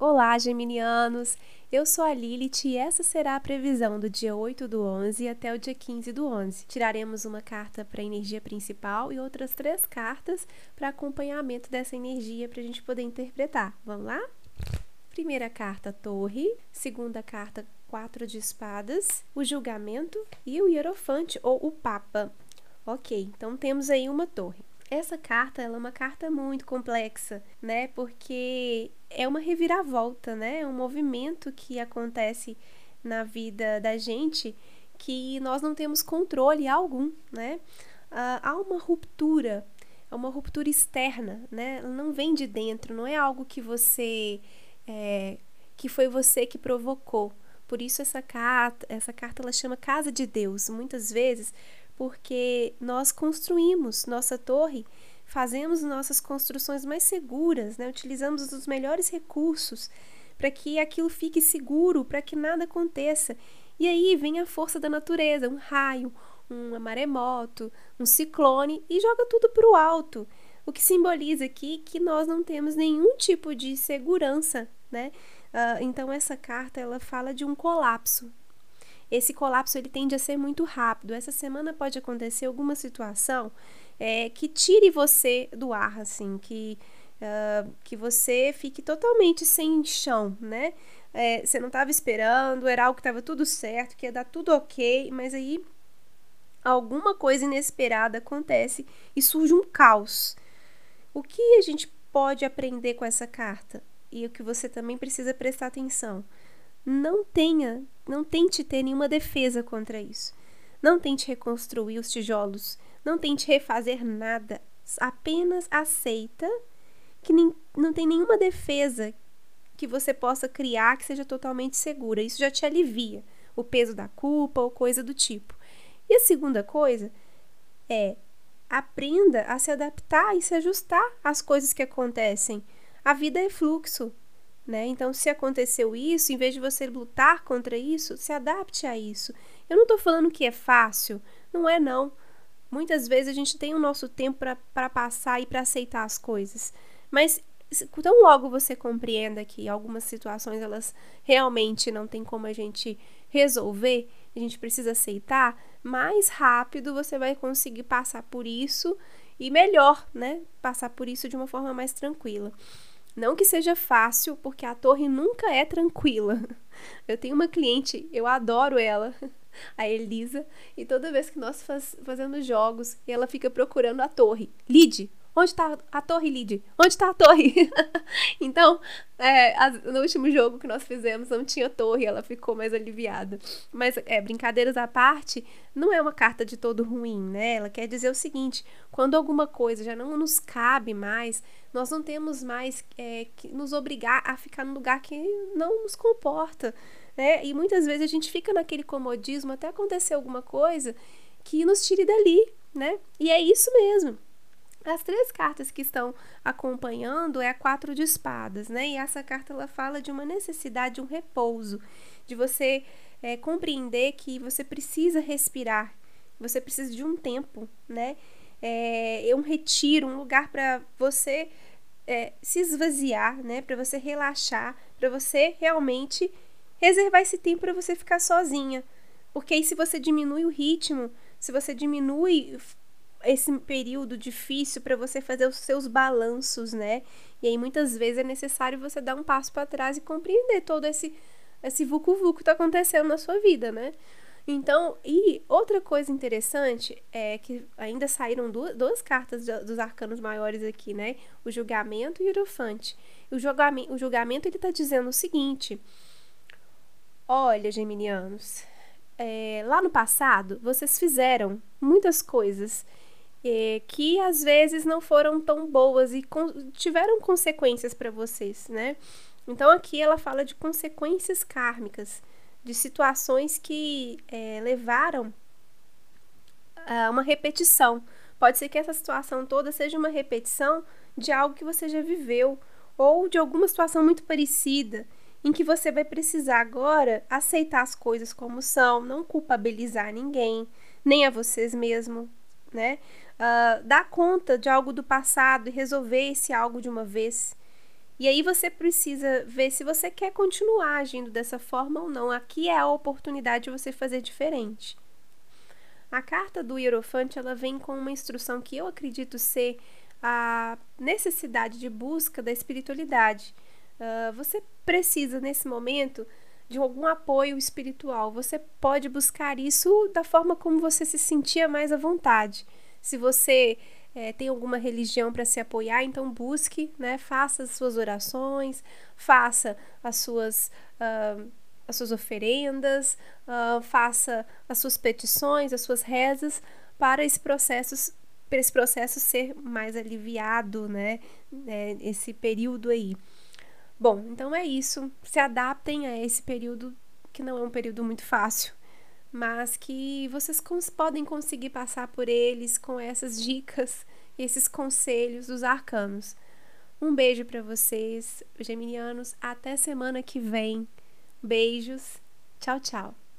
Olá, geminianos! Eu sou a Lilith e essa será a previsão do dia 8 do 11 até o dia 15 do 11. Tiraremos uma carta para a energia principal e outras três cartas para acompanhamento dessa energia para a gente poder interpretar. Vamos lá? Primeira carta, Torre. Segunda carta, Quatro de Espadas. O Julgamento e o Hierofante ou o Papa. Ok, então temos aí uma torre. Essa carta ela é uma carta muito complexa, né? Porque é uma reviravolta, né? É um movimento que acontece na vida da gente que nós não temos controle algum, né? Ah, há uma ruptura, é uma ruptura externa, né? Ela não vem de dentro, não é algo que você é, que foi você que provocou. Por isso essa carta, essa carta ela chama casa de Deus. Muitas vezes porque nós construímos nossa torre, fazemos nossas construções mais seguras, né? utilizamos os melhores recursos para que aquilo fique seguro, para que nada aconteça. E aí vem a força da natureza, um raio, um maremoto, um ciclone e joga tudo para o alto. O que simboliza aqui que nós não temos nenhum tipo de segurança, né? Uh, então essa carta ela fala de um colapso, esse colapso ele tende a ser muito rápido. Essa semana pode acontecer alguma situação é, que tire você do ar, assim, que, uh, que você fique totalmente sem chão, né? É, você não estava esperando, era algo que estava tudo certo, que ia dar tudo ok, mas aí alguma coisa inesperada acontece e surge um caos. O que a gente pode aprender com essa carta? E o que você também precisa prestar atenção? Não tenha, não tente ter nenhuma defesa contra isso. Não tente reconstruir os tijolos, não tente refazer nada. Apenas aceita que nem, não tem nenhuma defesa que você possa criar que seja totalmente segura. Isso já te alivia o peso da culpa ou coisa do tipo. E a segunda coisa é aprenda a se adaptar e se ajustar às coisas que acontecem. A vida é fluxo. Né? Então, se aconteceu isso, em vez de você lutar contra isso, se adapte a isso. Eu não estou falando que é fácil, não é não. Muitas vezes a gente tem o nosso tempo para passar e para aceitar as coisas. Mas tão logo você compreenda que algumas situações elas realmente não tem como a gente resolver, a gente precisa aceitar, mais rápido você vai conseguir passar por isso e melhor, né? Passar por isso de uma forma mais tranquila. Não que seja fácil, porque a torre nunca é tranquila. Eu tenho uma cliente, eu adoro ela, a Elisa, e toda vez que nós faz, fazemos jogos, ela fica procurando a torre. Lide, Onde está a torre, Lid? Onde está a torre? então, é, no último jogo que nós fizemos não tinha torre, ela ficou mais aliviada. Mas, é, brincadeiras à parte, não é uma carta de todo ruim, né? Ela quer dizer o seguinte: quando alguma coisa já não nos cabe mais, nós não temos mais é, que nos obrigar a ficar no lugar que não nos comporta. Né? E muitas vezes a gente fica naquele comodismo até acontecer alguma coisa que nos tire dali, né? E é isso mesmo. As três cartas que estão acompanhando é a quatro de espadas, né? E essa carta ela fala de uma necessidade, de um repouso, de você é, compreender que você precisa respirar, você precisa de um tempo, né? É, é um retiro, um lugar para você é, se esvaziar, né? Para você relaxar, para você realmente reservar esse tempo para você ficar sozinha. Porque aí, se você diminui o ritmo, se você diminui esse período difícil para você fazer os seus balanços, né? E aí muitas vezes é necessário você dar um passo para trás e compreender todo esse esse vucu vucu que está acontecendo na sua vida, né? Então, e outra coisa interessante é que ainda saíram duas, duas cartas dos arcanos maiores aqui, né? O julgamento e o hierofante. O julgamento, o julgamento ele está dizendo o seguinte: Olha, geminianos, é, lá no passado vocês fizeram muitas coisas é, que às vezes não foram tão boas e con tiveram consequências para vocês, né? Então aqui ela fala de consequências kármicas, de situações que é, levaram a uma repetição. Pode ser que essa situação toda seja uma repetição de algo que você já viveu ou de alguma situação muito parecida em que você vai precisar agora aceitar as coisas como são, não culpabilizar ninguém, nem a vocês mesmos, né? Uh, dar conta de algo do passado e resolver esse algo de uma vez. E aí você precisa ver se você quer continuar agindo dessa forma ou não. Aqui é a oportunidade de você fazer diferente. A carta do Hierofante ela vem com uma instrução que eu acredito ser a necessidade de busca da espiritualidade. Uh, você precisa, nesse momento, de algum apoio espiritual. Você pode buscar isso da forma como você se sentia mais à vontade. Se você é, tem alguma religião para se apoiar, então busque, né, faça as suas orações, faça as suas, uh, as suas oferendas, uh, faça as suas petições, as suas rezas para esse processo para esse processo ser mais aliviado, né, né, esse período aí. Bom, então é isso. Se adaptem a esse período que não é um período muito fácil, mas que vocês cons podem conseguir passar por eles com essas dicas, esses conselhos dos arcanos. Um beijo para vocês, geminianos. Até semana que vem. Beijos. Tchau, tchau.